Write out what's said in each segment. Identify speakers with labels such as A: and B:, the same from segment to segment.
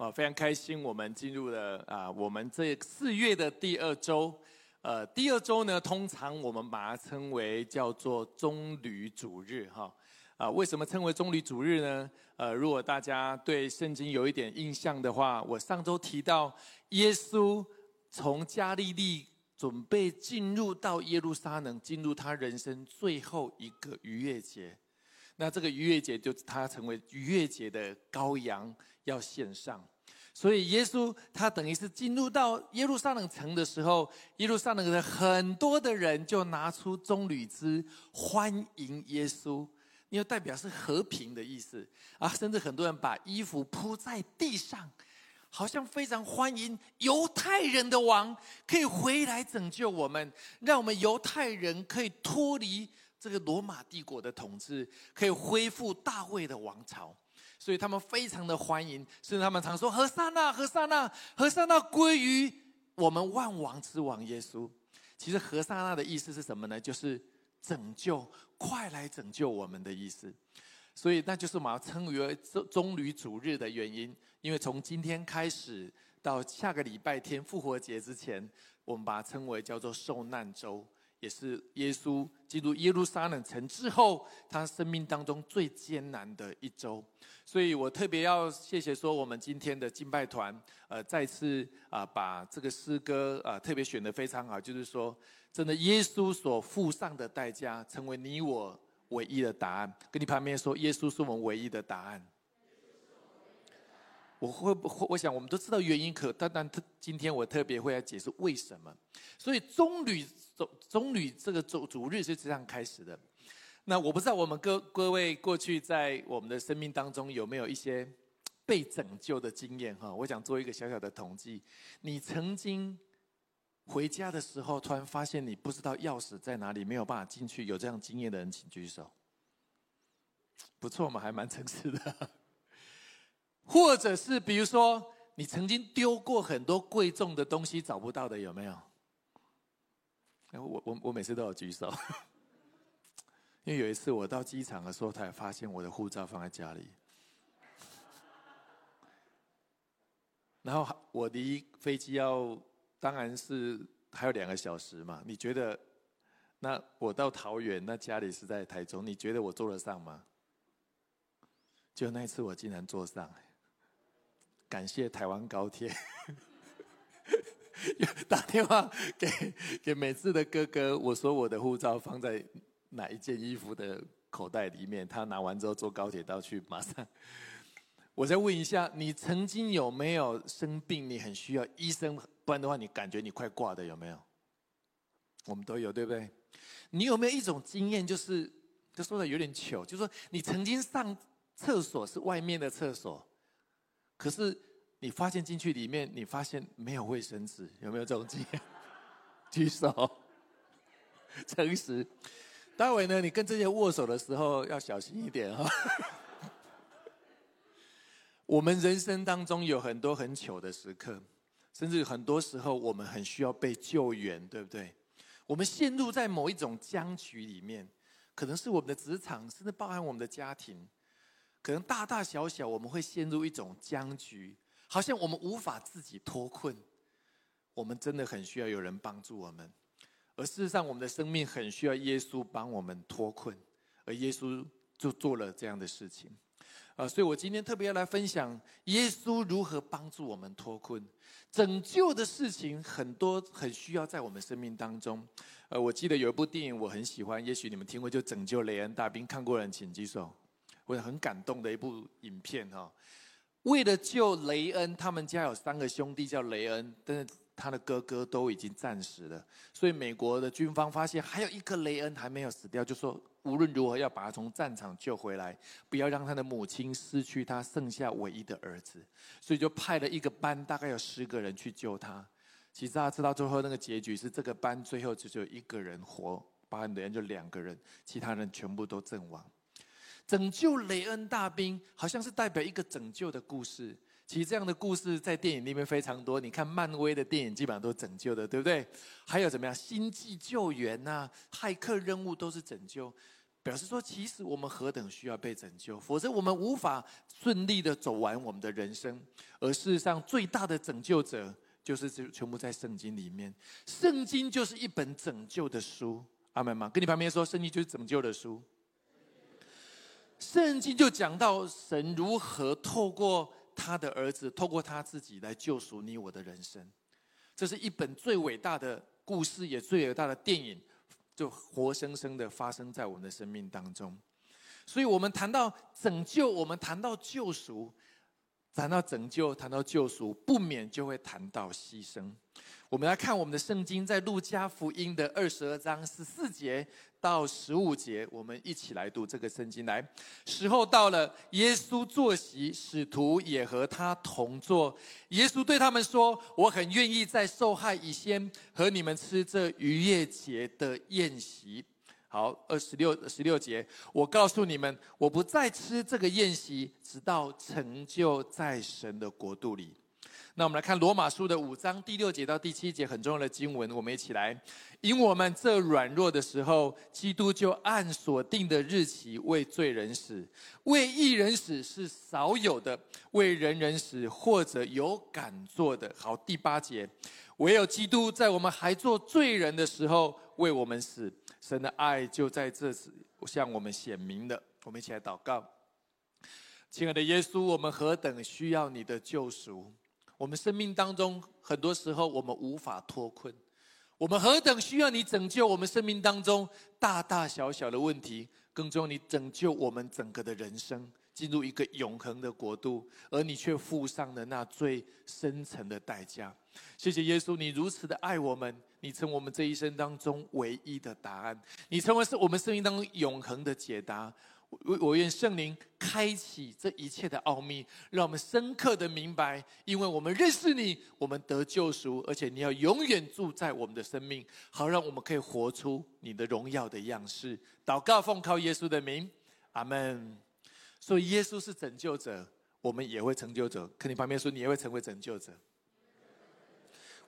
A: 啊，非常开心，我们进入了啊，我们这四月的第二周。呃，第二周呢，通常我们把它称为叫做棕榈主日，哈。啊，为什么称为棕榈主日呢？呃，如果大家对圣经有一点印象的话，我上周提到耶稣从加利利准备进入到耶路撒冷，进入他人生最后一个逾越节。那这个逾越节就他成为逾越节的羔羊要献上。所以耶稣他等于是进入到耶路撒冷城的时候，耶路撒冷的很多的人就拿出棕榈枝欢迎耶稣，因为代表是和平的意思啊，甚至很多人把衣服铺在地上，好像非常欢迎犹太人的王可以回来拯救我们，让我们犹太人可以脱离这个罗马帝国的统治，可以恢复大卫的王朝。所以他们非常的欢迎，甚至他们常说：“何塞纳，何塞纳，何塞纳归于我们万王之王耶稣。”其实“何塞纳”的意思是什么呢？就是拯救，快来拯救我们的意思。所以那就是我们要称为棕榈主日的原因，因为从今天开始到下个礼拜天复活节之前，我们把它称为叫做受难周。也是耶稣进入耶路撒冷城之后，他生命当中最艰难的一周，所以我特别要谢谢说，我们今天的敬拜团，呃，再次啊，把这个诗歌啊，特别选的非常好，就是说，真的耶稣所付上的代价，成为你我唯一的答案。跟你旁边说，耶稣是我们唯一的答案。我会不？我想我们都知道原因，可但但特今天我特别会来解释为什么。所以棕榈棕棕榈这个主主日是这样开始的。那我不知道我们各各位过去在我们的生命当中有没有一些被拯救的经验哈？我想做一个小小的统计。你曾经回家的时候，突然发现你不知道钥匙在哪里，没有办法进去，有这样经验的人请举手。不错嘛，还蛮诚实的。或者是比如说，你曾经丢过很多贵重的东西找不到的，有没有？我我我每次都有举手，因为有一次我到机场的时候，才发现我的护照放在家里，然后我离飞机要当然是还有两个小时嘛。你觉得，那我到桃园，那家里是在台中，你觉得我坐得上吗？就那一次，我竟然坐上。感谢台湾高铁，打电话给给美智的哥哥，我说我的护照放在哪一件衣服的口袋里面，他拿完之后坐高铁到去，马上。我再问一下，你曾经有没有生病？你很需要医生，不然的话你感觉你快挂的有没有？我们都有，对不对？你有没有一种经验，就是就说的有点糗，就是说你曾经上厕所是外面的厕所。可是你发现进去里面，你发现没有卫生纸，有没有这种经验？举手，诚实。待会呢，你跟这些握手的时候要小心一点哈。我们人生当中有很多很糗的时刻，甚至很多时候我们很需要被救援，对不对？我们陷入在某一种僵局里面，可能是我们的职场，甚至包含我们的家庭。可能大大小小，我们会陷入一种僵局，好像我们无法自己脱困。我们真的很需要有人帮助我们，而事实上，我们的生命很需要耶稣帮我们脱困，而耶稣就做了这样的事情。啊，所以我今天特别要来分享耶稣如何帮助我们脱困、拯救的事情，很多很需要在我们生命当中。呃，我记得有一部电影我很喜欢，也许你们听过，就《拯救雷恩大兵》，看过人请举手。我很感动的一部影片哈，为了救雷恩，他们家有三个兄弟叫雷恩，但是他的哥哥都已经战死了，所以美国的军方发现还有一个雷恩还没有死掉，就说无论如何要把他从战场救回来，不要让他的母亲失去他剩下唯一的儿子，所以就派了一个班，大概有十个人去救他。其实大家知道最后那个结局是这个班最后只有一个人活，巴恩的人就两个人，其他人全部都阵亡。拯救雷恩大兵好像是代表一个拯救的故事。其实这样的故事在电影里面非常多。你看漫威的电影，基本上都拯救的，对不对？还有怎么样，星际救援呐，骇客任务都是拯救，表示说，其实我们何等需要被拯救，否则我们无法顺利的走完我们的人生。而事实上，最大的拯救者就是这全部在圣经里面。圣经就是一本拯救的书，阿门吗？跟你旁边说，圣经就是拯救的书。圣经就讲到神如何透过。他的儿子透过他自己来救赎你我的人生，这是一本最伟大的故事，也最伟大的电影，就活生生的发生在我们的生命当中。所以，我们谈到拯救，我们谈到救赎，谈到拯救，谈到救赎，不免就会谈到牺牲。我们来看我们的圣经，在路加福音的二十二章十四节到十五节，我们一起来读这个圣经。来，时候到了，耶稣坐席，使徒也和他同坐。耶稣对他们说：“我很愿意在受害以先和你们吃这逾越节的宴席。”好，二十六十六节，我告诉你们，我不再吃这个宴席，直到成就在神的国度里。那我们来看罗马书的五章第六节到第七节很重要的经文，我们一起来。因我们这软弱的时候，基督就按所定的日期为罪人死，为义人死是少有的，为人人死或者有敢做的。好，第八节，唯有基督在我们还做罪人的时候为我们死，神的爱就在这时向我们显明了。我们一起来祷告，亲爱的耶稣，我们何等需要你的救赎。我们生命当中，很多时候我们无法脱困，我们何等需要你拯救我们生命当中大大小小的问题，更重要，你拯救我们整个的人生，进入一个永恒的国度，而你却付上了那最深沉的代价。谢谢耶稣，你如此的爱我们，你成我们这一生当中唯一的答案，你成为是我们生命当中永恒的解答。我我愿圣灵开启这一切的奥秘，让我们深刻的明白，因为我们认识你，我们得救赎，而且你要永远住在我们的生命，好让我们可以活出你的荣耀的样式。祷告奉靠耶稣的名，阿门。所以耶稣是拯救者，我们也会成就者。可你旁边说，你也会成为拯救者。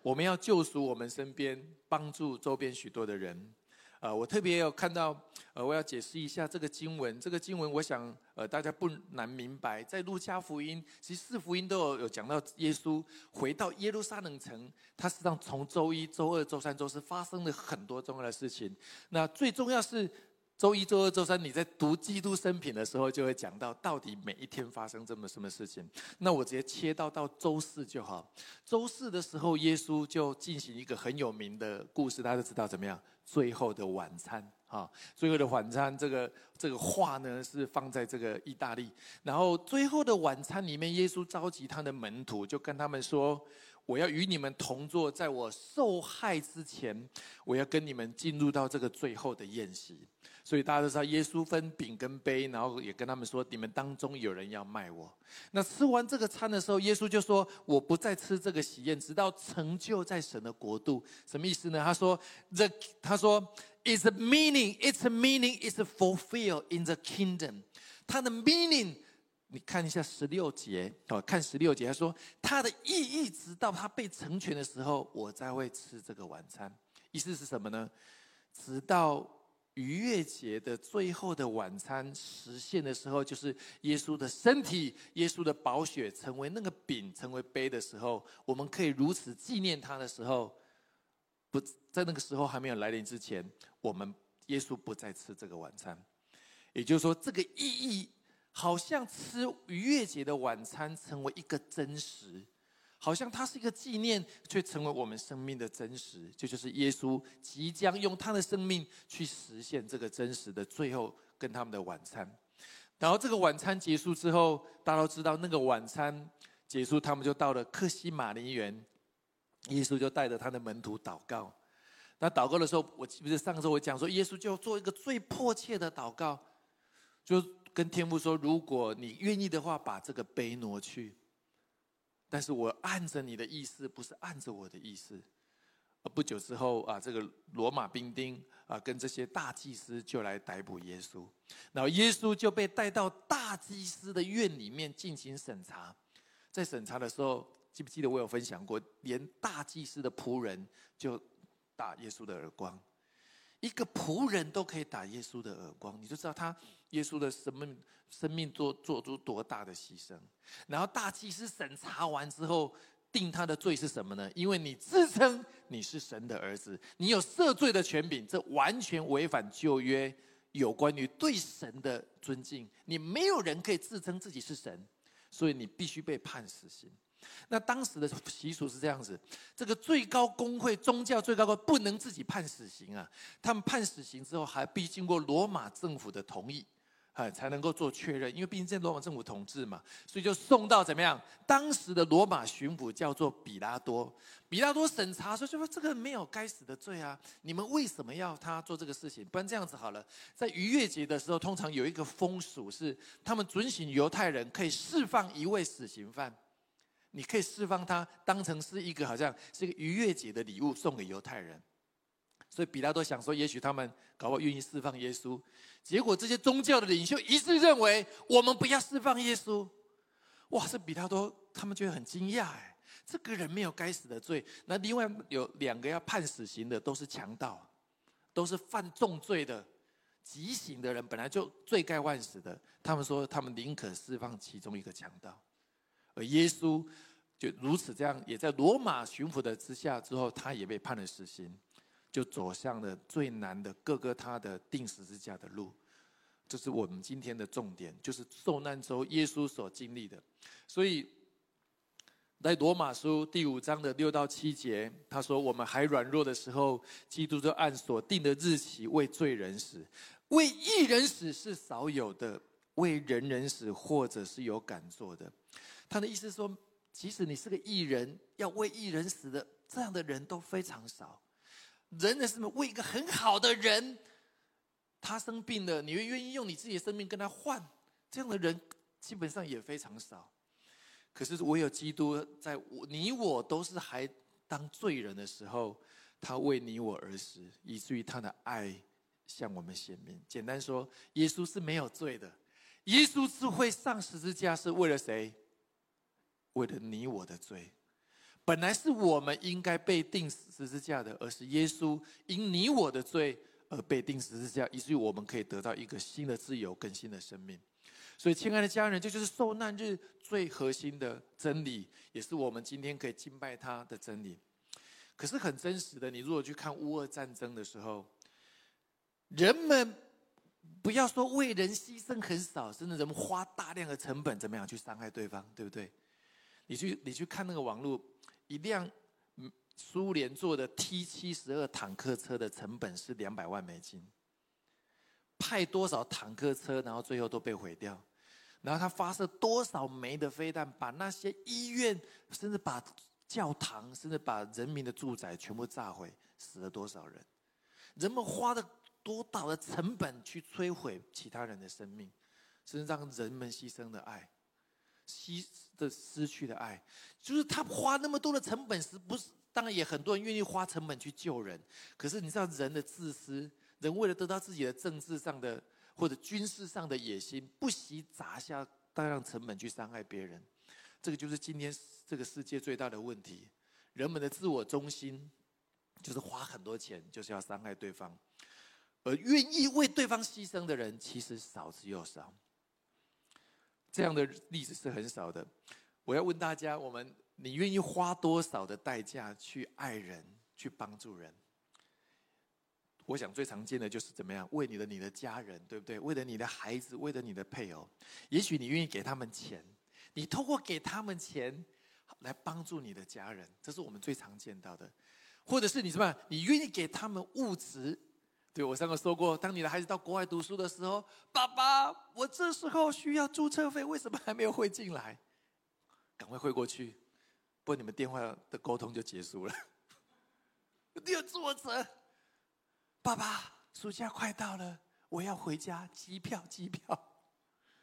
A: 我们要救赎我们身边，帮助周边许多的人。呃，我特别有看到，呃，我要解释一下这个经文。这个经文，我想，呃，大家不难明白，在路加福音，其实四福音都有有讲到耶稣回到耶路撒冷城，他实际上从周一、周二、周三、周四发生了很多重要的事情。那最重要是。周一、周二、周三，你在读基督生平的时候，就会讲到到底每一天发生这么什么事情。那我直接切到到周四就好。周四的时候，耶稣就进行一个很有名的故事，大家都知道怎么样？最后的晚餐啊，最后的晚餐，这个这个画呢是放在这个意大利。然后最后的晚餐里面，耶稣召集他的门徒，就跟他们说。我要与你们同坐，在我受害之前，我要跟你们进入到这个最后的宴席。所以大家都知道，耶稣分饼跟杯，然后也跟他们说：你们当中有人要卖我。那吃完这个餐的时候，耶稣就说：我不再吃这个喜宴，直到成就在神的国度。什么意思呢？他说：the 他说，its meaning，its meaning is fulfilled in the kingdom。它的 meaning。你看一下十六节，哦，看十六节，他说他的意义，直到他被成全的时候，我才会吃这个晚餐。意思是什么呢？直到逾越节的最后的晚餐实现的时候，就是耶稣的身体、耶稣的宝血成为那个饼、成为杯的时候，我们可以如此纪念他的时候，不在那个时候还没有来临之前，我们耶稣不再吃这个晚餐。也就是说，这个意义。好像吃逾越节的晚餐成为一个真实，好像它是一个纪念，却成为我们生命的真实。这就是耶稣即将用他的生命去实现这个真实的最后跟他们的晚餐。然后这个晚餐结束之后，大家都知道那个晚餐结束，他们就到了克西马林园。耶稣就带着他的门徒祷告。那祷告的时候，我记不是上周我讲说，耶稣就做一个最迫切的祷告，就跟天父说：“如果你愿意的话，把这个杯挪去。但是我按着你的意思，不是按着我的意思。”不久之后啊，这个罗马兵丁啊，跟这些大祭司就来逮捕耶稣，然后耶稣就被带到大祭司的院里面进行审查。在审查的时候，记不记得我有分享过，连大祭司的仆人就打耶稣的耳光，一个仆人都可以打耶稣的耳光，你就知道他耶稣的生命生命做做出多大的牺牲。然后大祭司审查完之后。定他的罪是什么呢？因为你自称你是神的儿子，你有赦罪的权柄，这完全违反旧约有关于对神的尊敬。你没有人可以自称自己是神，所以你必须被判死刑。那当时的习俗是这样子：这个最高公会宗教最高官不能自己判死刑啊，他们判死刑之后还必经过罗马政府的同意。哎，才能够做确认，因为毕竟在罗马政府统治嘛，所以就送到怎么样？当时的罗马巡抚叫做比拉多，比拉多审查说，就说这个没有该死的罪啊，你们为什么要他做这个事情？不然这样子好了，在逾越节的时候，通常有一个风俗是，他们准许犹太人可以释放一位死刑犯，你可以释放他，当成是一个好像是一个逾越节的礼物送给犹太人。所以比拉多想说，也许他们搞不好愿意释放耶稣。结果这些宗教的领袖一致认为，我们不要释放耶稣。哇，这比拉多他们觉得很惊讶哎，这个人没有该死的罪。那另外有两个要判死刑的，都是强盗，都是犯重罪的、极刑的人，本来就罪该万死的。他们说，他们宁可释放其中一个强盗。而耶稣就如此这样，也在罗马巡抚的之下之后，他也被判了死刑。就走向了最难的各个他的定十字架的路，这是我们今天的重点，就是受难之后耶稣所经历的。所以在罗马书第五章的六到七节，他说：“我们还软弱的时候，基督就按所定的日期为罪人死，为一人死是少有的，为人人死或者是有敢做的。”他的意思是说，即使你是个艺人，要为艺人死的这样的人都非常少。人的什么为一个很好的人，他生病了，你会愿意用你自己的生命跟他换？这样的人基本上也非常少。可是唯有基督，在我你我都是还当罪人的时候，他为你我而死，以至于他的爱向我们显明。简单说，耶稣是没有罪的。耶稣是会上十字架，是为了谁？为了你我的罪。本来是我们应该被钉十字架的，而是耶稣因你我的罪而被钉十字架，以至于我们可以得到一个新的自由、更新的生命。所以，亲爱的家人，这就是受难日最核心的真理，也是我们今天可以敬拜他的真理。可是很真实的，你如果去看乌俄战争的时候，人们不要说为人牺牲很少，甚至人们花大量的成本怎么样去伤害对方，对不对？你去，你去看那个网络。一辆苏联做的 T 七十二坦克车的成本是两百万美金。派多少坦克车，然后最后都被毁掉。然后他发射多少枚的飞弹，把那些医院，甚至把教堂，甚至把人民的住宅全部炸毁，死了多少人？人们花了多大的成本去摧毁其他人的生命，甚至让人们牺牲的爱。失的失去的爱，就是他花那么多的成本，是不是？当然也很多人愿意花成本去救人，可是你知道人的自私，人为了得到自己的政治上的或者军事上的野心，不惜砸下大量成本去伤害别人。这个就是今天这个世界最大的问题：人们的自我中心，就是花很多钱就是要伤害对方，而愿意为对方牺牲的人其实少之又少。这样的例子是很少的。我要问大家：我们你愿意花多少的代价去爱人、去帮助人？我想最常见的就是怎么样为你的你的家人，对不对？为了你的孩子，为了你的配偶，也许你愿意给他们钱，你透过给他们钱来帮助你的家人，这是我们最常见到的。或者是你什么？你愿意给他们物质？对我上个说过，当你的孩子到国外读书的时候，爸爸，我这时候需要注册费，为什么还没有汇进来？赶快汇过去，不然你们电话的沟通就结束了。你要坐着，爸爸，暑假快到了，我要回家，机票，机票。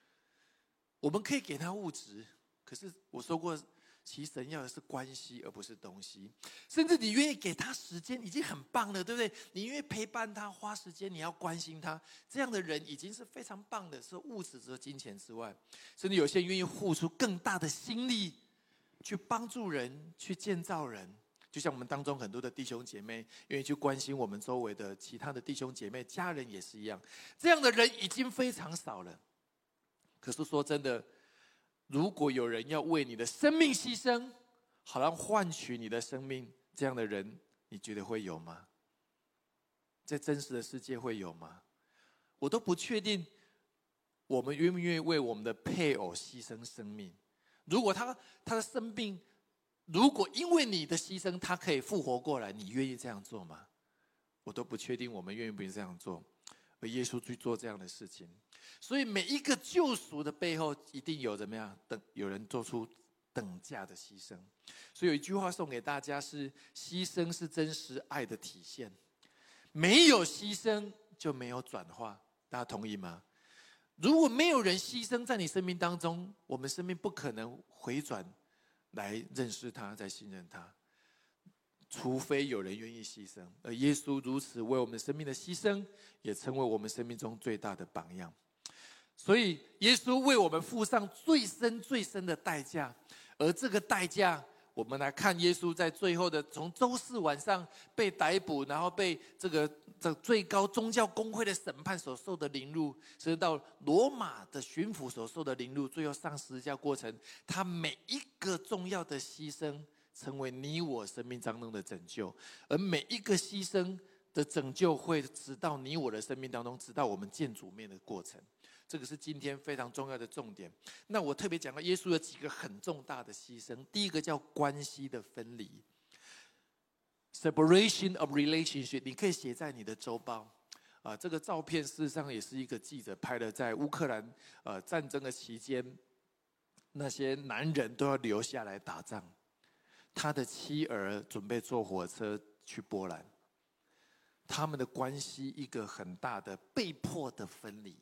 A: 我们可以给他物质，可是我说过，其实神要的是关系，而不是东西。甚至你愿意给他时间，已经很棒了，对不对？你愿意陪伴他，花时间，你要关心他，这样的人已经是非常棒的。是物质和金钱之外，甚至有些人愿意付出更大的心力，去帮助人，去建造人。就像我们当中很多的弟兄姐妹，愿意去关心我们周围的其他的弟兄姐妹、家人也是一样。这样的人已经非常少了。可是说真的，如果有人要为你的生命牺牲，好让换取你的生命，这样的人，你觉得会有吗？在真实的世界会有吗？我都不确定，我们愿不愿意为我们的配偶牺牲生命？如果他他的生病，如果因为你的牺牲他可以复活过来，你愿意这样做吗？我都不确定，我们愿不愿意这样做？而耶稣去做这样的事情。所以每一个救赎的背后，一定有怎么样等有人做出等价的牺牲。所以有一句话送给大家是：牺牲是真实爱的体现。没有牺牲就没有转化，大家同意吗？如果没有人牺牲在你生命当中，我们生命不可能回转来认识他，再信任他。除非有人愿意牺牲，而耶稣如此为我们生命的牺牲，也成为我们生命中最大的榜样。所以，耶稣为我们付上最深、最深的代价，而这个代价，我们来看耶稣在最后的从周四晚上被逮捕，然后被这个这最高宗教公会的审判所受的凌辱，甚至到罗马的巡抚所受的凌辱，最后上十字架过程，他每一个重要的牺牲，成为你我生命当中的拯救，而每一个牺牲的拯救，会直到你我的生命当中，直到我们见主面的过程。这个是今天非常重要的重点。那我特别讲到耶稣有几个很重大的牺牲。第一个叫关系的分离，separation of relationship。你可以写在你的周报。啊，这个照片事实上也是一个记者拍的，在乌克兰呃战争的期间，那些男人都要留下来打仗。他的妻儿准备坐火车去波兰，他们的关系一个很大的被迫的分离。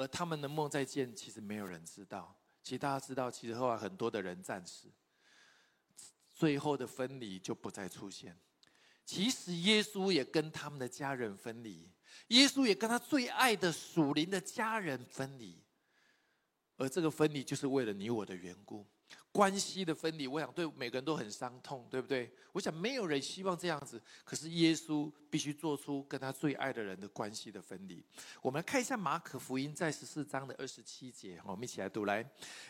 A: 而他们的梦再见，其实没有人知道。其实大家知道，其实后来很多的人暂时，最后的分离就不再出现。其实耶稣也跟他们的家人分离，耶稣也跟他最爱的属灵的家人分离，而这个分离就是为了你我的缘故。关系的分离，我想对每个人都很伤痛，对不对？我想没有人希望这样子，可是耶稣必须做出跟他最爱的人的关系的分离。我们来看一下马可福音在十四章的二十七节，我们一起来读来。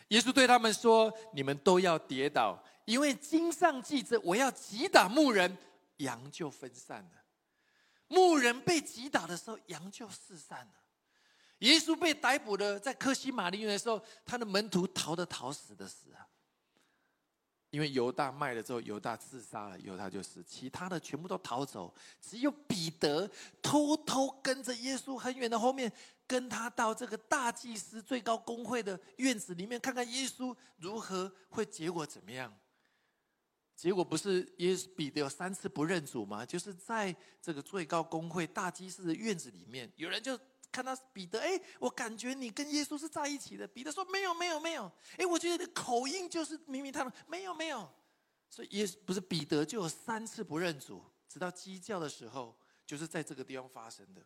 A: 耶稣对他们说：“你们都要跌倒，因为经上记着，我要击打牧人，羊就分散了。牧人被击打的时候，羊就四散了。耶稣被逮捕了，在科西玛利园的时候，他的门徒逃的逃，死的死啊。”因为犹大卖了之后，犹大自杀了，犹大就死，其他的全部都逃走，只有彼得偷偷跟着耶稣很远的后面，跟他到这个大祭司最高公会的院子里面，看看耶稣如何会结果怎么样。结果不是耶稣彼得有三次不认主吗？就是在这个最高公会大祭司的院子里面，有人就。看到彼得，哎，我感觉你跟耶稣是在一起的。彼得说：“没有，没有，没有。”哎，我觉得你的口音就是明明他们没有，没有。所以耶不是彼得就有三次不认主，直到鸡叫的时候，就是在这个地方发生的。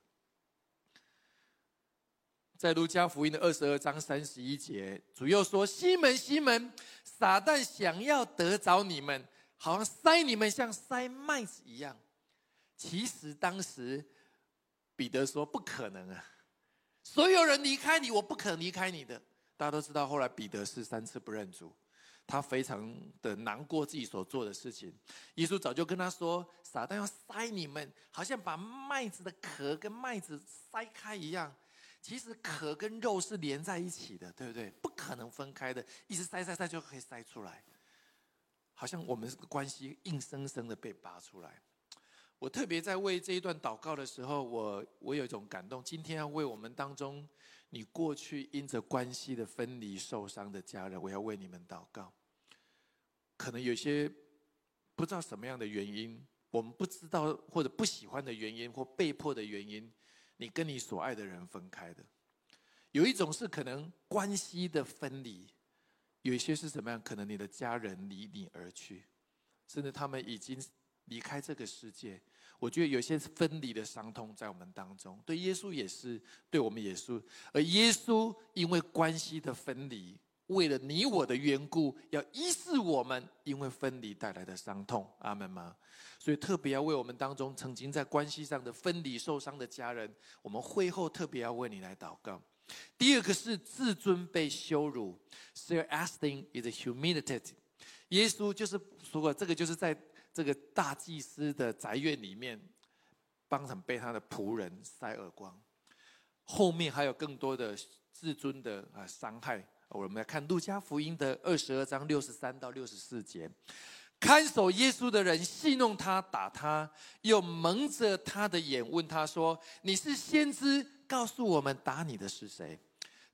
A: 在路加福音的二十二章三十一节，主又说：“西门，西门，撒旦想要得着你们，好像塞你们像塞麦子一样。其实当时彼得说：不可能啊。”所有人离开你，我不可能离开你的。大家都知道，后来彼得是三次不认主，他非常的难过自己所做的事情。耶稣早就跟他说：“撒旦要塞你们，好像把麦子的壳跟麦子塞开一样。其实壳跟肉是连在一起的，对不对？不可能分开的，一直塞塞塞就可以塞出来。好像我们这个关系硬生生的被拔出来。”我特别在为这一段祷告的时候，我我有一种感动。今天要为我们当中你过去因着关系的分离受伤的家人，我要为你们祷告。可能有些不知道什么样的原因，我们不知道或者不喜欢的原因或被迫的原因，你跟你所爱的人分开的。有一种是可能关系的分离，有一些是什么样？可能你的家人离你而去，甚至他们已经离开这个世界。我觉得有些分离的伤痛在我们当中，对耶稣也是，对我们也是。而耶稣因为关系的分离，为了你我的缘故，要医治我们因为分离带来的伤痛。阿门吗？所以特别要为我们当中曾经在关系上的分离受伤的家人，我们会后特别要为你来祷告。第二个是自尊被羞辱，self-esteem is humiliated。耶稣就是说过，这个就是在这个大祭司的宅院里面，帮场被他的仆人塞耳光。后面还有更多的自尊的啊伤害。我们来看路加福音的二十二章六十三到六十四节，看守耶稣的人戏弄他，打他，又蒙着他的眼问他说：“你是先知？”告诉我们打你的是谁？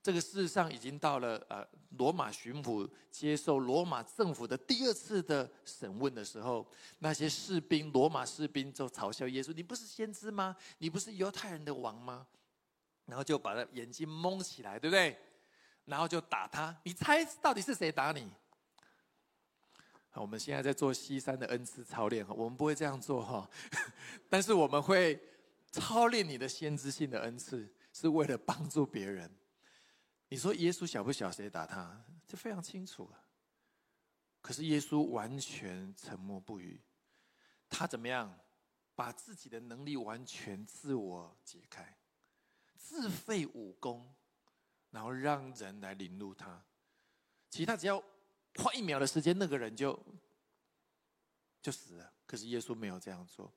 A: 这个事实上已经到了呃，罗马巡抚接受罗马政府的第二次的审问的时候，那些士兵，罗马士兵就嘲笑耶稣：“你不是先知吗？你不是犹太人的王吗？”然后就把他眼睛蒙起来，对不对？然后就打他。你猜到底是谁打你？好，我们现在在做西山的恩赐操练，我们不会这样做哈，但是我们会。操练你的先知性的恩赐，是为了帮助别人。你说耶稣晓不晓谁打他？这非常清楚了。可是耶稣完全沉默不语。他怎么样？把自己的能力完全自我解开，自废武功，然后让人来领路他。其实他只要花一秒的时间，那个人就就死了。可是耶稣没有这样做。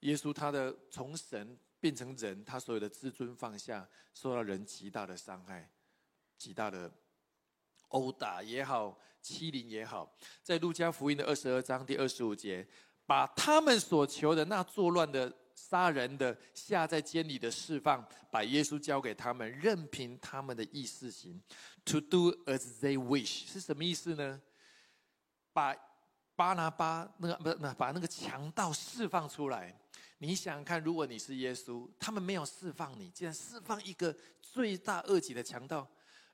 A: 耶稣他的从神变成人，他所有的自尊放下，受到人极大的伤害，极大的殴打也好，欺凌也好，在路加福音的二十二章第二十五节，把他们所求的那作乱的、杀人的、下在监里的释放，把耶稣交给他们，任凭他们的意思行，to do as they wish，是什么意思呢？把巴拿巴那个不那把那个强盗释放出来。你想想看，如果你是耶稣，他们没有释放你，竟然释放一个罪大恶极的强盗，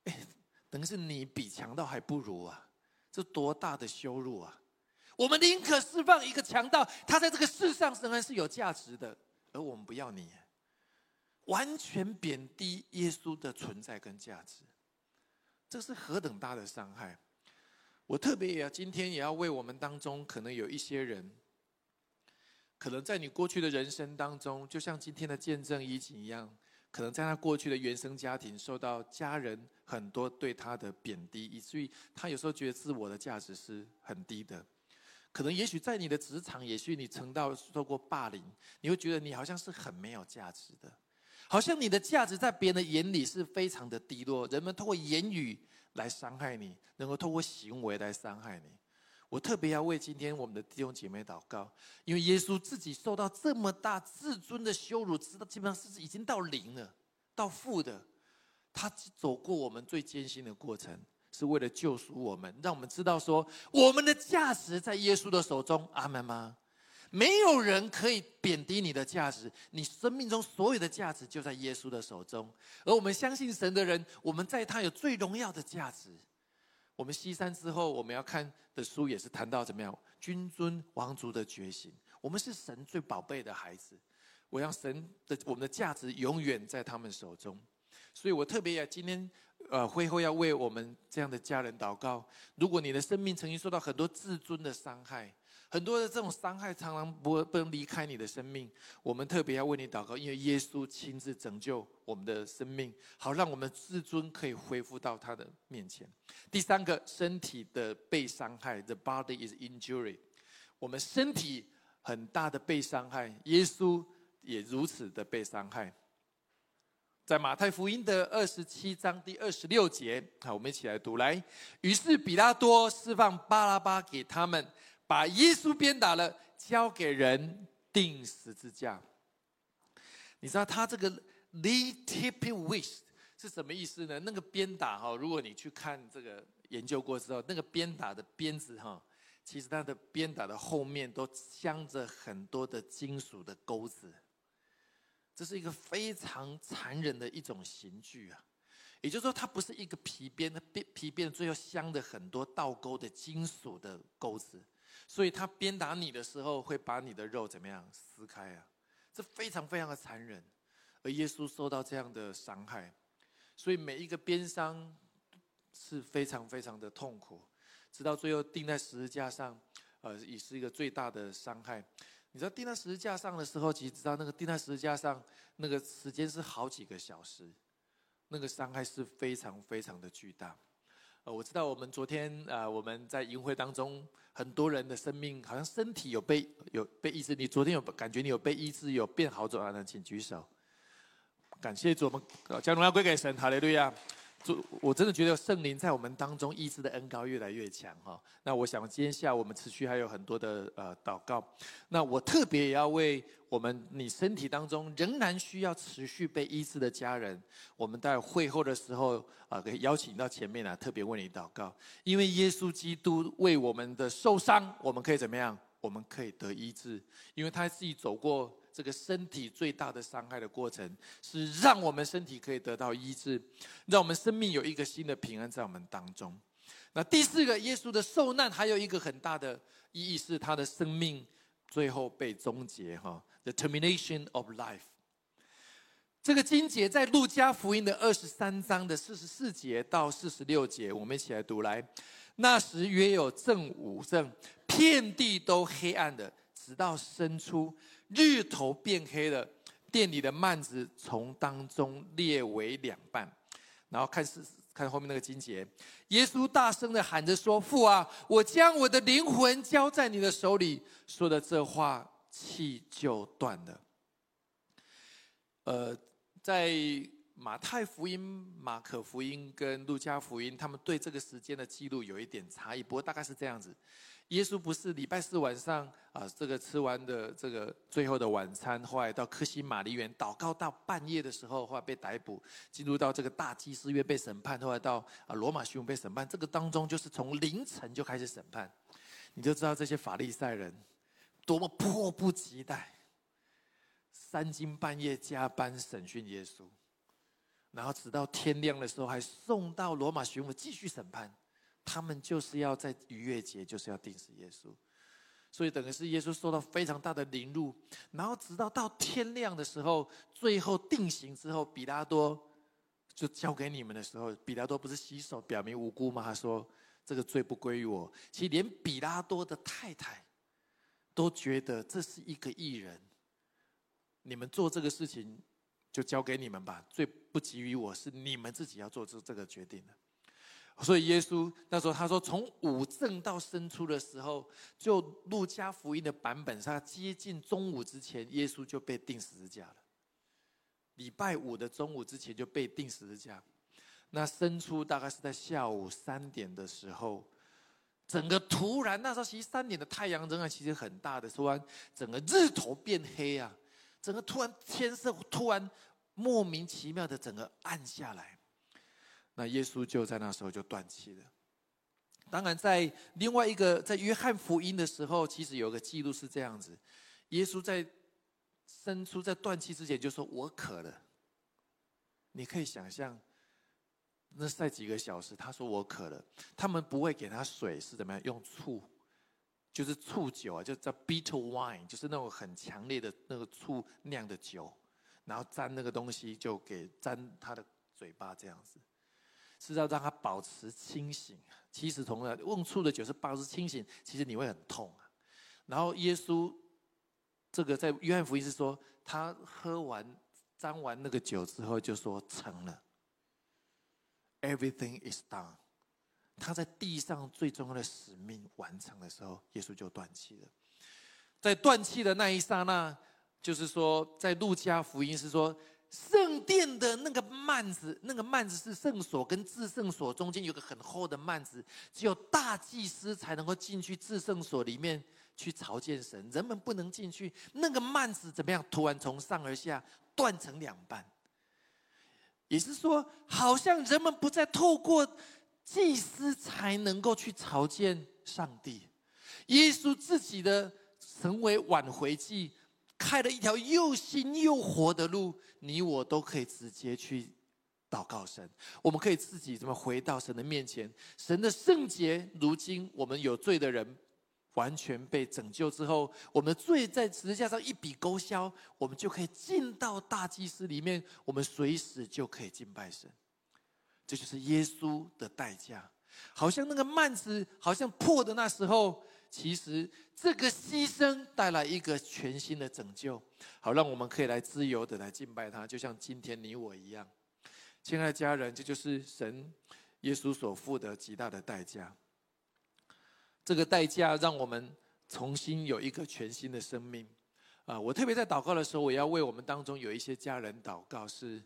A: 哎，等于是你比强盗还不如啊！这多大的羞辱啊！我们宁可释放一个强盗，他在这个世上仍然是有价值的，而我们不要你，完全贬低耶稣的存在跟价值，这是何等大的伤害！我特别也要今天也要为我们当中可能有一些人。可能在你过去的人生当中，就像今天的见证一景一样，可能在他过去的原生家庭受到家人很多对他的贬低，以至于他有时候觉得自我的价值是很低的。可能也许在你的职场，也许你曾到受过霸凌，你会觉得你好像是很没有价值的，好像你的价值在别人的眼里是非常的低落。人们通过言语来伤害你，能够通过行为来伤害你。我特别要为今天我们的弟兄姐妹祷告，因为耶稣自己受到这么大自尊的羞辱，知道基本上是已经到零了，到负的。他走过我们最艰辛的过程，是为了救赎我们，让我们知道说我们的价值在耶稣的手中。阿门吗？没有人可以贬低你的价值，你生命中所有的价值就在耶稣的手中。而我们相信神的人，我们在他有最荣耀的价值。我们西山之后，我们要看的书也是谈到怎么样君尊王族的觉醒。我们是神最宝贝的孩子，我让神的我们的价值永远在他们手中。所以我特别要今天呃会后要为我们这样的家人祷告。如果你的生命曾经受到很多自尊的伤害。很多的这种伤害常常不不能离开你的生命，我们特别要为你祷告，因为耶稣亲自拯救我们的生命，好让我们自尊可以恢复到他的面前。第三个，身体的被伤害，the body is injury，我们身体很大的被伤害，耶稣也如此的被伤害。在马太福音的二十七章第二十六节，好，我们一起来读来。于是比拉多释放巴拉巴给他们。把耶稣鞭打了，交给人钉十字架。你知道他这个 “the tipping whisk” 是什么意思呢？那个鞭打哈，如果你去看这个研究过之后，那个鞭打的鞭子哈，其实它的鞭打的后面都镶着很多的金属的钩子，这是一个非常残忍的一种刑具啊。也就是说，它不是一个皮鞭，它鞭皮鞭最后镶着很多倒钩的金属的钩子，所以它鞭打你的时候会把你的肉怎么样撕开啊？这非常非常的残忍。而耶稣受到这样的伤害，所以每一个鞭伤是非常非常的痛苦。直到最后钉在十字架上，呃，也是一个最大的伤害。你知道钉在十字架上的时候，其实知道那个钉在十字架上那个时间是好几个小时，那个伤害是非常非常的巨大。呃，我知道我们昨天啊，我们在营会当中，很多人的生命好像身体有被有被医治。你昨天有感觉你有被医治，有变好转的，请举手。感谢主，我们将荣耀归给神，哈利路亚。主，我真的觉得圣灵在我们当中医治的恩高越来越强哈。那我想今天下午我们持续还有很多的呃祷告。那我特别也要为我们你身体当中仍然需要持续被医治的家人，我们在会后的时候啊，可以邀请到前面来特别为你祷告。因为耶稣基督为我们的受伤，我们可以怎么样？我们可以得医治，因为他自己走过。这个身体最大的伤害的过程，是让我们身体可以得到医治，让我们生命有一个新的平安在我们当中。那第四个，耶稣的受难还有一个很大的意义，是他的生命最后被终结。哈，the termination of life。这个经节在路加福音的二十三章的四十四节到四十六节，我们一起来读来。那时约有正午正，遍地都黑暗的，直到生出。日头变黑了，店里的幔子从当中裂为两半，然后看是看后面那个金节，耶稣大声的喊着说：“父啊，我将我的灵魂交在你的手里。”说的这话，气就断了。呃，在马太福音、马可福音跟路加福音，他们对这个时间的记录有一点差异，不过大概是这样子。耶稣不是礼拜四晚上啊，这个吃完的这个最后的晚餐，后来到克西玛丽园祷告到半夜的时候，后来被逮捕，进入到这个大祭司院被审判，后来到啊罗马巡抚被审判。这个当中就是从凌晨就开始审判，你就知道这些法利赛人多么迫不及待，三更半夜加班审讯耶稣，然后直到天亮的时候还送到罗马巡抚继续审判。他们就是要在逾越节，就是要定死耶稣，所以等于是耶稣受到非常大的凌辱，然后直到到天亮的时候，最后定刑之后，比拉多就交给你们的时候，比拉多不是洗手表明无辜吗？他说这个罪不归于我。其实连比拉多的太太都觉得这是一个艺人，你们做这个事情就交给你们吧，罪不及于我，是你们自己要做这这个决定的。所以耶稣那时候他说，从午正到生出的时候，就路加福音的版本上，接近中午之前，耶稣就被钉十字架了。礼拜五的中午之前就被钉十字架。那生出大概是在下午三点的时候，整个突然那时候其实三点的太阳仍然其实很大的，突然整个日头变黑啊，整个突然天色突然莫名其妙的整个暗下来。那耶稣就在那时候就断气了。当然，在另外一个在约翰福音的时候，其实有个记录是这样子：耶稣在生出在断气之前就说：“我渴了。”你可以想象，那在几个小时，他说：“我渴了。”他们不会给他水，是怎么样？用醋，就是醋酒啊，就叫 bitter wine，就是那种很强烈的那个醋酿的酒，然后沾那个东西，就给沾他的嘴巴这样子。是要让他保持清醒。其实，同样的瓮醋的酒是保持清醒，其实你会很痛啊。然后耶稣这个在约翰福音是说，他喝完沾完那个酒之后，就说成了，everything is done。他在地上最重要的使命完成的时候，耶稣就断气了。在断气的那一刹那，就是说，在路加福音是说。圣殿的那个幔子，那个幔子是圣所跟至圣所中间有个很厚的幔子，只有大祭司才能够进去至圣所里面去朝见神，人们不能进去。那个幔子怎么样？突然从上而下断成两半，也是说，好像人们不再透过祭司才能够去朝见上帝。耶稣自己的成为挽回祭，开了一条又新又活的路，你我都可以直接去祷告神。我们可以自己怎么回到神的面前？神的圣洁，如今我们有罪的人。完全被拯救之后，我们的罪在十字架上一笔勾销，我们就可以进到大祭司里面，我们随时就可以敬拜神。这就是耶稣的代价。好像那个幔子好像破的那时候，其实这个牺牲带来一个全新的拯救，好让我们可以来自由的来敬拜他，就像今天你我一样。亲爱的家人，这就是神耶稣所付的极大的代价。这个代价让我们重新有一个全新的生命，啊！我特别在祷告的时候，我要为我们当中有一些家人祷告，是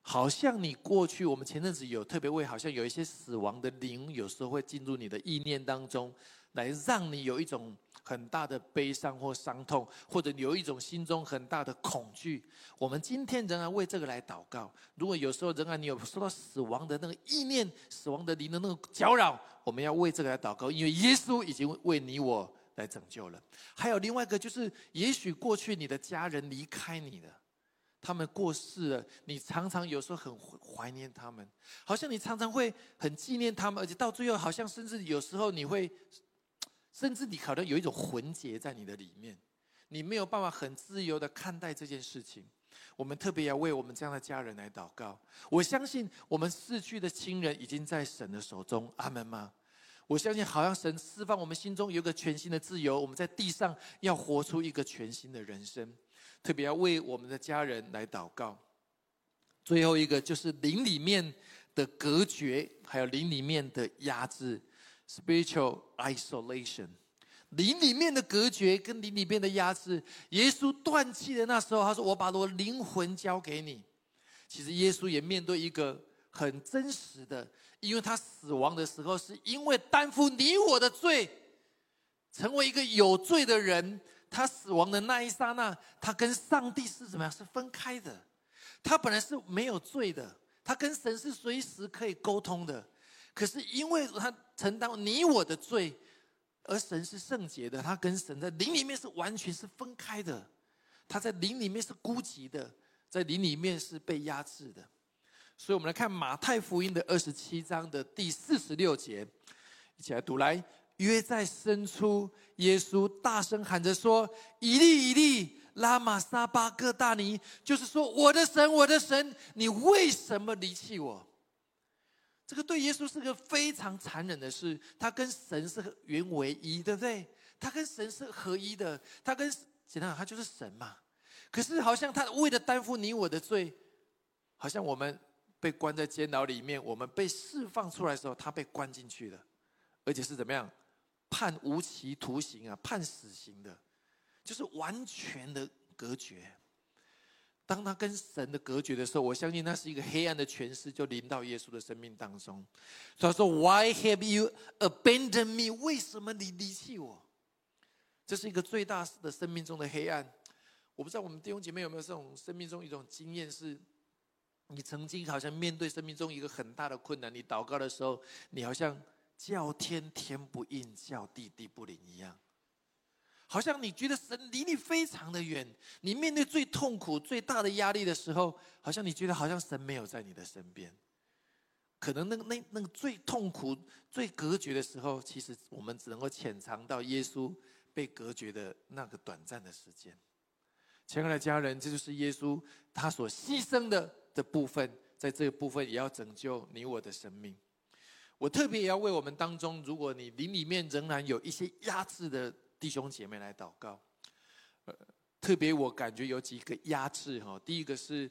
A: 好像你过去我们前阵子有特别为，好像有一些死亡的灵，有时候会进入你的意念当中，来让你有一种。很大的悲伤或伤痛，或者有一种心中很大的恐惧。我们今天仍然为这个来祷告。如果有时候仍然你有受到死亡的那个意念、死亡的灵的那个搅扰，我们要为这个来祷告，因为耶稣已经为你我来拯救了。还有另外一个，就是也许过去你的家人离开你了，他们过世了，你常常有时候很怀念他们，好像你常常会很纪念他们，而且到最后，好像甚至有时候你会。甚至你可能有一种魂结在你的里面，你没有办法很自由的看待这件事情。我们特别要为我们这样的家人来祷告。我相信我们逝去的亲人已经在神的手中，阿门吗？我相信，好像神释放我们心中有个全新的自由，我们在地上要活出一个全新的人生。特别要为我们的家人来祷告。最后一个就是灵里面的隔绝，还有灵里面的压制。Spiritual isolation，灵里面的隔绝跟灵里面的压制。耶稣断气的那时候，他说：“我把我灵魂交给你。”其实耶稣也面对一个很真实的，因为他死亡的时候，是因为担负你我的罪，成为一个有罪的人。他死亡的那一刹那，他跟上帝是怎么样？是分开的。他本来是没有罪的，他跟神是随时可以沟通的。可是，因为他承担你我的罪，而神是圣洁的，他跟神在灵里面是完全是分开的，他在灵里面是孤寂的，在灵里面是被压制的。所以，我们来看马太福音的二十七章的第四十六节，一起来读来。约在深处，耶稣大声喊着说：“以利以利，拉玛撒巴各大尼。”就是说，我的神，我的神，你为什么离弃我？这个对耶稣是个非常残忍的事，他跟神是原为一，对不对？他跟神是合一的，他跟简单讲，他就是神嘛。可是好像他为了担负你我的罪，好像我们被关在监牢里面，我们被释放出来的时候，他被关进去了，而且是怎么样判无期徒刑啊，判死刑的，就是完全的隔绝。当他跟神的隔绝的时候，我相信那是一个黑暗的权势就临到耶稣的生命当中。他说：“Why have you abandoned me？为什么你离弃我？”这是一个最大的生命中的黑暗。我不知道我们弟兄姐妹有没有这种生命中一种经验，是你曾经好像面对生命中一个很大的困难，你祷告的时候，你好像叫天天不应，叫地地不灵一样。好像你觉得神离你非常的远，你面对最痛苦、最大的压力的时候，好像你觉得好像神没有在你的身边。可能那个那那个最痛苦、最隔绝的时候，其实我们只能够浅尝到耶稣被隔绝的那个短暂的时间。亲爱的家人，这就是耶稣他所牺牲的的部分，在这个部分也要拯救你我的生命。我特别也要为我们当中，如果你灵里面仍然有一些压制的。弟兄姐妹来祷告，呃，特别我感觉有几个压制哈。第一个是，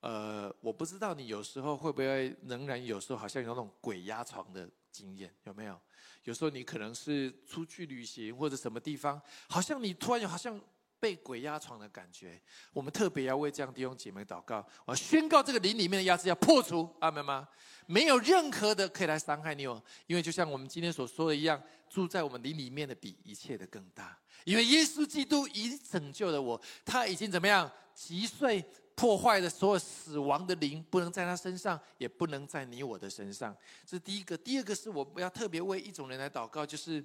A: 呃，我不知道你有时候会不会仍然有时候好像有那种鬼压床的经验，有没有？有时候你可能是出去旅行或者什么地方，好像你突然好像。被鬼压床的感觉，我们特别要为这样弟兄姐妹祷告。我宣告这个灵里面的压制要破除，阿门吗？没有任何的可以来伤害你哦，因为就像我们今天所说的一样，住在我们灵里面的比一切的更大。因为耶稣基督已经拯救了我，他已经怎么样击碎破坏的所有死亡的灵，不能在他身上，也不能在你我的身上。这是第一个。第二个是我要特别为一种人来祷告，就是。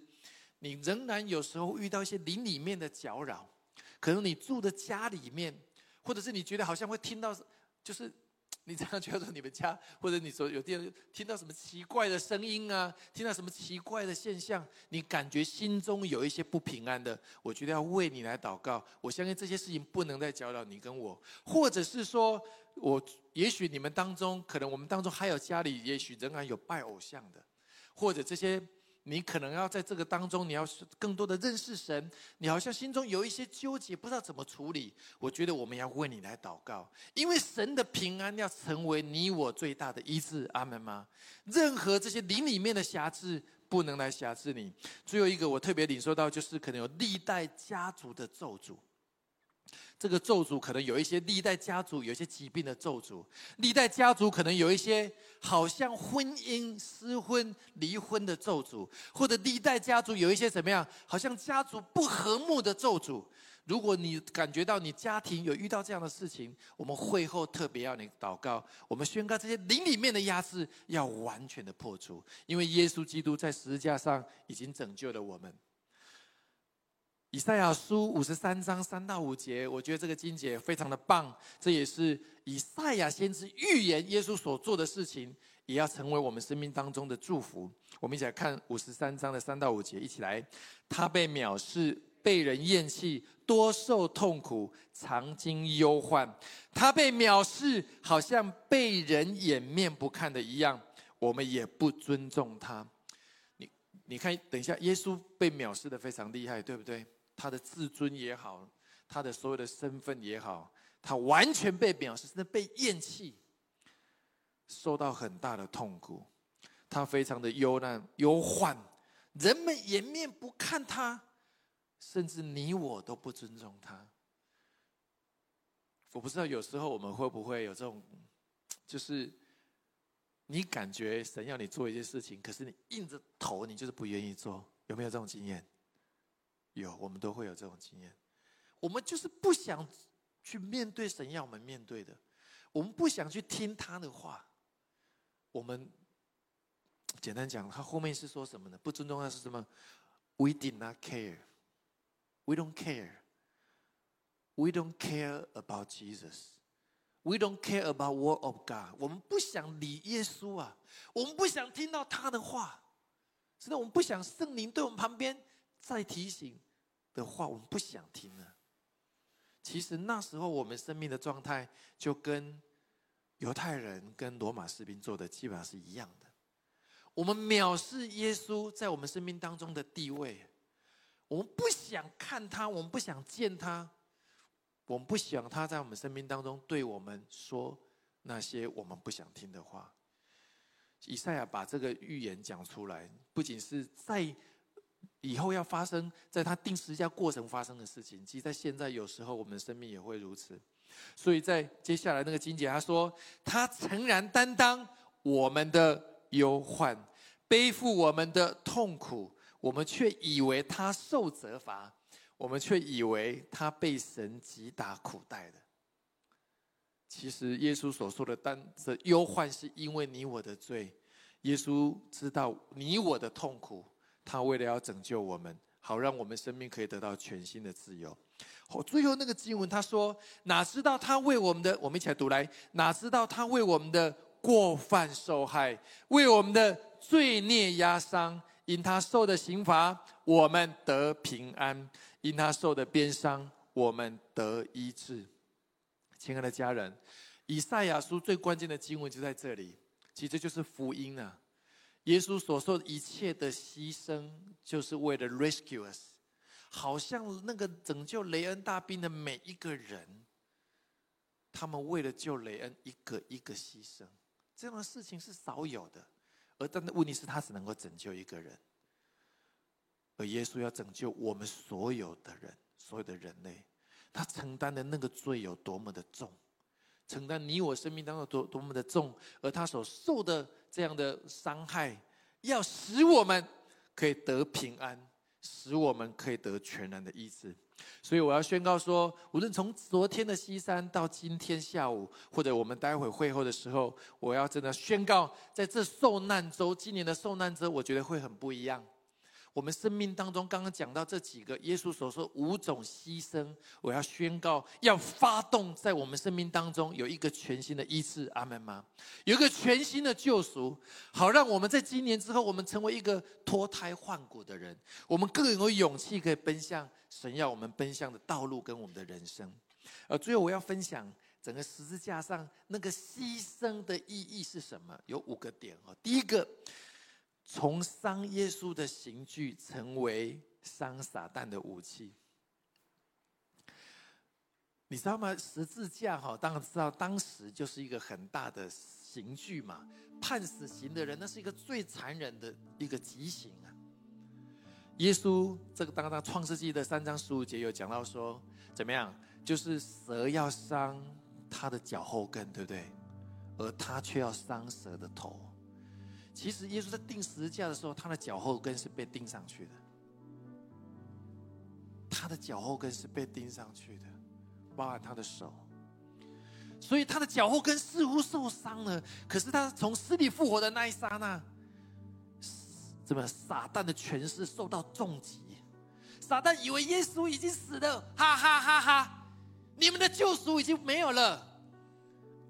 A: 你仍然有时候遇到一些灵里面的搅扰，可能你住的家里面，或者是你觉得好像会听到，就是。你这样觉得说你们家，或者你说有地方听到什么奇怪的声音啊，听到什么奇怪的现象，你感觉心中有一些不平安的，我觉得要为你来祷告。我相信这些事情不能再搅扰你跟我，或者是说，我也许你们当中，可能我们当中还有家里，也许仍然有拜偶像的，或者这些。你可能要在这个当中，你要更多的认识神。你好像心中有一些纠结，不知道怎么处理。我觉得我们要为你来祷告，因为神的平安要成为你我最大的医治。阿门吗？任何这些灵里面的瑕疵不能来瑕疵你。最后一个我特别领受到，就是可能有历代家族的咒诅。这个咒诅可能有一些历代家族有一些疾病的咒诅，历代家族可能有一些好像婚姻失婚离婚的咒诅，或者历代家族有一些怎么样，好像家族不和睦的咒诅。如果你感觉到你家庭有遇到这样的事情，我们会后特别要你祷告，我们宣告这些灵里面的压制要完全的破除，因为耶稣基督在十字架上已经拯救了我们。以赛亚书五十三章三到五节，我觉得这个经节非常的棒。这也是以赛亚先知预言耶稣所做的事情，也要成为我们生命当中的祝福。我们一起来看五十三章的三到五节，一起来。他被藐视，被人厌弃，多受痛苦，常经忧患。他被藐视，好像被人掩面不看的一样，我们也不尊重他。你你看，等一下，耶稣被藐视的非常厉害，对不对？他的自尊也好，他的所有的身份也好，他完全被藐视，甚至被厌弃，受到很大的痛苦，他非常的忧难忧患，人们颜面不看他，甚至你我都不尊重他。我不知道有时候我们会不会有这种，就是你感觉神要你做一件事情，可是你硬着头，你就是不愿意做，有没有这种经验？有，我们都会有这种经验。我们就是不想去面对神要我们面对的，我们不想去听他的话。我们简单讲，他后面是说什么呢？不尊重他是什么？We did not care. We don't care. We don't care about Jesus. We don't care about word of God. 我们不想理耶稣啊，我们不想听到他的话，是的，我们不想圣灵对我们旁边再提醒。的话，我们不想听了。其实那时候我们生命的状态，就跟犹太人跟罗马士兵做的基本上是一样的。我们藐视耶稣在我们生命当中的地位，我们不想看他，我们不想见他，我们不想他在我们生命当中对我们说那些我们不想听的话。以赛亚把这个预言讲出来，不仅是在。以后要发生在他定时下过程发生的事情，其实在现在有时候我们的生命也会如此。所以在接下来那个经节，他说：“他诚然担当我们的忧患，背负我们的痛苦，我们却以为他受责罚，我们却以为他被神击打苦待的。其实耶稣所说的担这忧患，是因为你我的罪。耶稣知道你我的痛苦。”他为了要拯救我们，好让我们生命可以得到全新的自由。好，最后那个经文他说：“哪知道他为我们的，我们一起来读来。哪知道他为我们的过犯受害，为我们的罪孽压伤。因他受的刑罚，我们得平安；因他受的鞭伤，我们得医治。”亲爱的家人，以赛亚书最关键的经文就在这里，其实就是福音啊。耶稣所说的一切的牺牲，就是为了 rescue us，好像那个拯救雷恩大兵的每一个人，他们为了救雷恩，一个一个牺牲，这样的事情是少有的。而但的问题是，他只能够拯救一个人，而耶稣要拯救我们所有的人，所有的人类，他承担的那个罪有多么的重，承担你我生命当中多多么的重，而他所受的。这样的伤害，要使我们可以得平安，使我们可以得全然的医治。所以我要宣告说，无论从昨天的西山到今天下午，或者我们待会会后的时候，我要真的宣告，在这受难周，今年的受难周，我觉得会很不一样。我们生命当中刚刚讲到这几个耶稣所说五种牺牲，我要宣告要发动在我们生命当中有一个全新的医治，阿门吗？有一个全新的救赎，好让我们在今年之后，我们成为一个脱胎换骨的人，我们更有勇气可以奔向神要我们奔向的道路跟我们的人生。而最后我要分享整个十字架上那个牺牲的意义是什么？有五个点哦。第一个。从伤耶稣的刑具成为伤撒旦的武器，你知道吗？十字架哈，当然知道，当时就是一个很大的刑具嘛。判死刑的人，那是一个最残忍的一个极刑啊。耶稣这个当当创世纪的三章十五节有讲到说，怎么样？就是蛇要伤他的脚后跟，对不对？而他却要伤蛇的头。其实耶稣在钉十字架的时候，他的脚后跟是被钉上去的。他的脚后跟是被钉上去的，包含他的手。所以他的脚后跟似乎受伤了，可是他从死里复活的那一刹那，怎么撒旦的权势受到重击？撒旦以为耶稣已经死了，哈哈哈哈！你们的救赎已经没有了，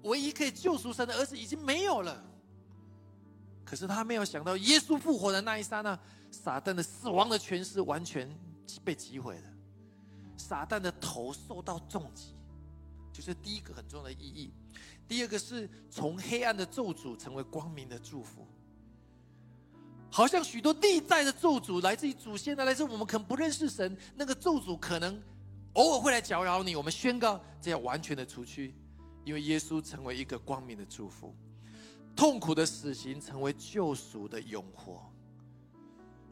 A: 唯一可以救赎神的儿子已经没有了。可是他没有想到，耶稣复活的那一刹那，撒旦的死亡的权势完全被击毁了，撒旦的头受到重击，就是第一个很重要的意义。第二个是从黑暗的咒诅成为光明的祝福，好像许多历代的咒诅来自于祖先的，来自我们可能不认识神，那个咒诅可能偶尔会来搅扰你。我们宣告这要完全的除去，因为耶稣成为一个光明的祝福。痛苦的死刑成为救赎的永活，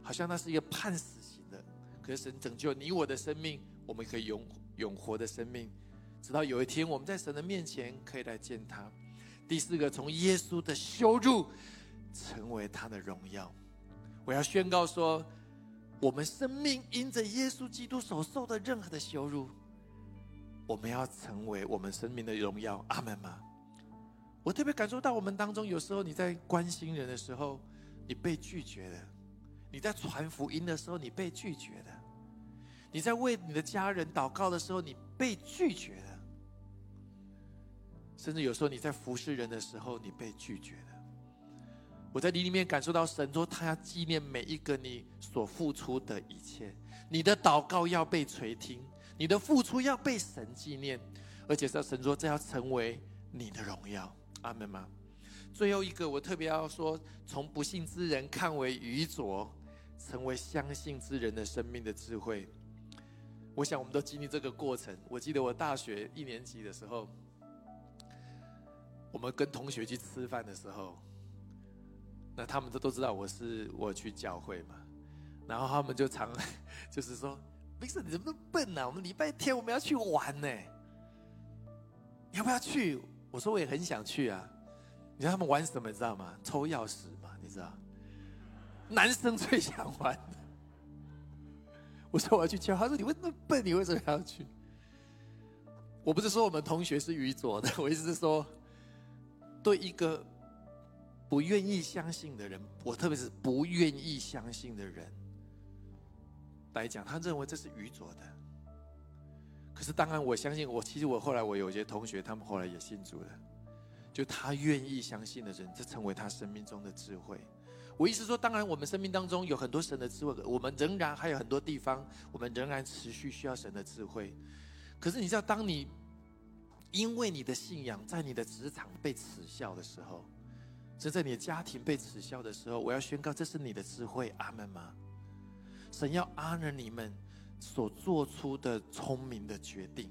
A: 好像那是一个判死刑的，可是神拯救你我的生命，我们可以永永活的生命，直到有一天我们在神的面前可以来见他。第四个，从耶稣的羞辱成为他的荣耀。我要宣告说，我们生命因着耶稣基督所受的任何的羞辱，我们要成为我们生命的荣耀。阿门吗？我特别感受到，我们当中有时候你在关心人的时候，你被拒绝了；你在传福音的时候，你被拒绝了；你在为你的家人祷告的时候，你被拒绝了；甚至有时候你在服侍人的时候，你被拒绝了。我在你里面感受到神说，他要纪念每一个你所付出的一切，你的祷告要被垂听，你的付出要被神纪念，而且是神说，这要成为你的荣耀。阿门吗？最后一个，我特别要说，从不信之人看为愚拙，成为相信之人的生命的智慧。我想，我们都经历这个过程。我记得我大学一年级的时候，我们跟同学去吃饭的时候，那他们都都知道我是我去教会嘛，然后他们就常 就是说：“没事，你怎么那么笨呢？我们礼拜天我们要去玩呢，要不要去？”我说我也很想去啊，你知道他们玩什么？你知道吗？抽钥匙嘛，你知道？男生最想玩。我说我要去敲，他说你为什么笨？你为什么要去？我不是说我们同学是愚拙的，我意思是说，对一个不愿意相信的人，我特别是不愿意相信的人来讲，他认为这是愚拙的。可是，当然，我相信我。其实我后来，我有些同学，他们后来也信主了。就他愿意相信的人，这成为他生命中的智慧。我意思说，当然，我们生命当中有很多神的智慧，我们仍然还有很多地方，我们仍然持续需要神的智慧。可是，你知道，当你因为你的信仰，在你的职场被耻笑的时候，是在你的家庭被耻笑的时候，我要宣告，这是你的智慧，阿门吗？神要安慰你们。所做出的聪明的决定，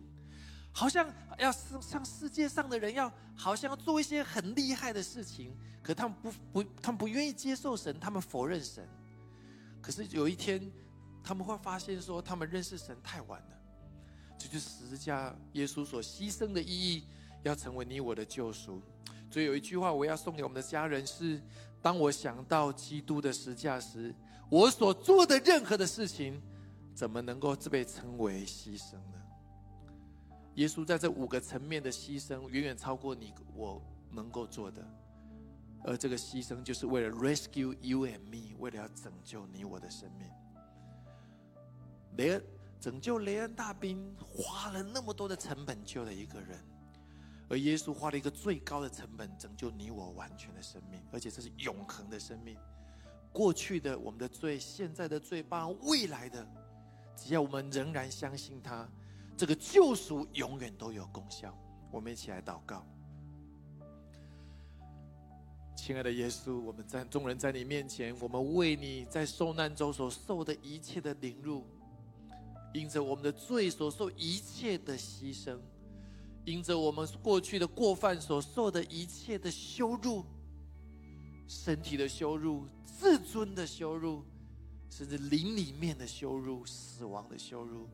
A: 好像要像世界上的人要，好像要做一些很厉害的事情，可他们不不，他们不愿意接受神，他们否认神。可是有一天，他们会发现说，他们认识神太晚了。这就是十字架耶稣所牺牲的意义，要成为你我的救赎。所以有一句话，我要送给我们的家人是：当我想到基督的十字架时，我所做的任何的事情。怎么能够这被称为牺牲呢？耶稣在这五个层面的牺牲，远远超过你我能够做的。而这个牺牲，就是为了 rescue you and me，为了要拯救你我的生命。雷恩拯救雷恩大兵花了那么多的成本救了一个人，而耶稣花了一个最高的成本拯救你我完全的生命，而且这是永恒的生命。过去的我们的罪，现在的罪，把未来的，只要我们仍然相信他，这个救赎永远都有功效。我们一起来祷告。亲爱的耶稣，我们在众人在你面前，我们为你在受难中所受的一切的凌辱，因着我们的罪所受一切的牺牲，因着我们过去的过犯所受的一切的羞辱，身体的羞辱、自尊的羞辱，甚至灵里面的羞辱、死亡的羞辱，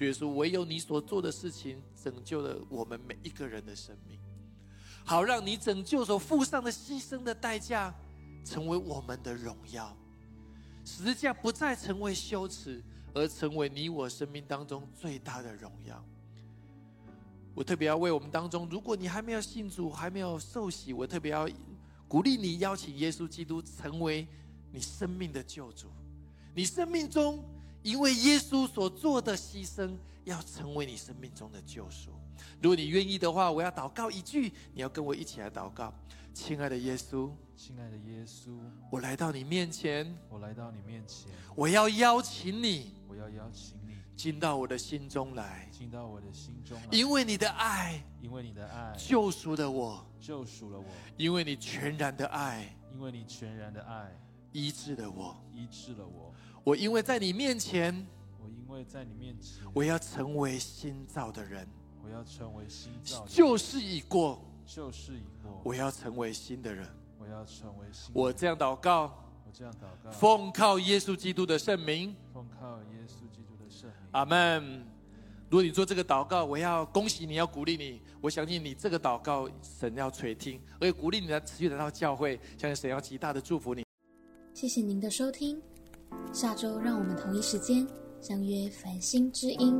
A: 耶稣，唯有你所做的事情，拯救了我们每一个人的生命。好让你拯救所付上的牺牲的代价，成为我们的荣耀。十字架不再成为羞耻，而成为你我生命当中最大的荣耀。我特别要为我们当中，如果你还没有信主，还没有受洗，我特别要鼓励你，邀请耶稣基督成为你生命的救主。你生命中因为耶稣所做的牺牲，要成为你生命中的救赎。如果你愿意的话，我要祷告一句，你要跟我一起来祷告。亲爱的耶稣，
B: 亲爱的耶稣，
A: 我来到你面前，
B: 我来到你面前，
A: 我要邀请你，
B: 我要邀请你
A: 进到我的心中来，
B: 进到我的心中来，
A: 因为你的爱，
B: 因为你的爱
A: 救赎了我，
B: 救赎了我，
A: 因为你全然的爱，
B: 因为你全然的爱
A: 医治了我，
B: 医治了我。
A: 我因为在你面前，
B: 我因为在你面前，
A: 我要成为新造的人。
B: 我要成为新造，
A: 旧事已过，
B: 旧事已过。
A: 我要成为新的人，
B: 我要成为新。
A: 我这样祷告，
B: 我这样祷告，
A: 奉靠耶稣基督的圣名，
B: 奉靠耶稣基督的圣名。
A: 阿门。如果你做这个祷告，我要恭喜你，要鼓励你。我相信你这个祷告，神要垂听，而且鼓励你来持续来到教会，相信神要极大的祝福你。
C: 谢谢您的收听，下周让我们同一时间相约繁星之音。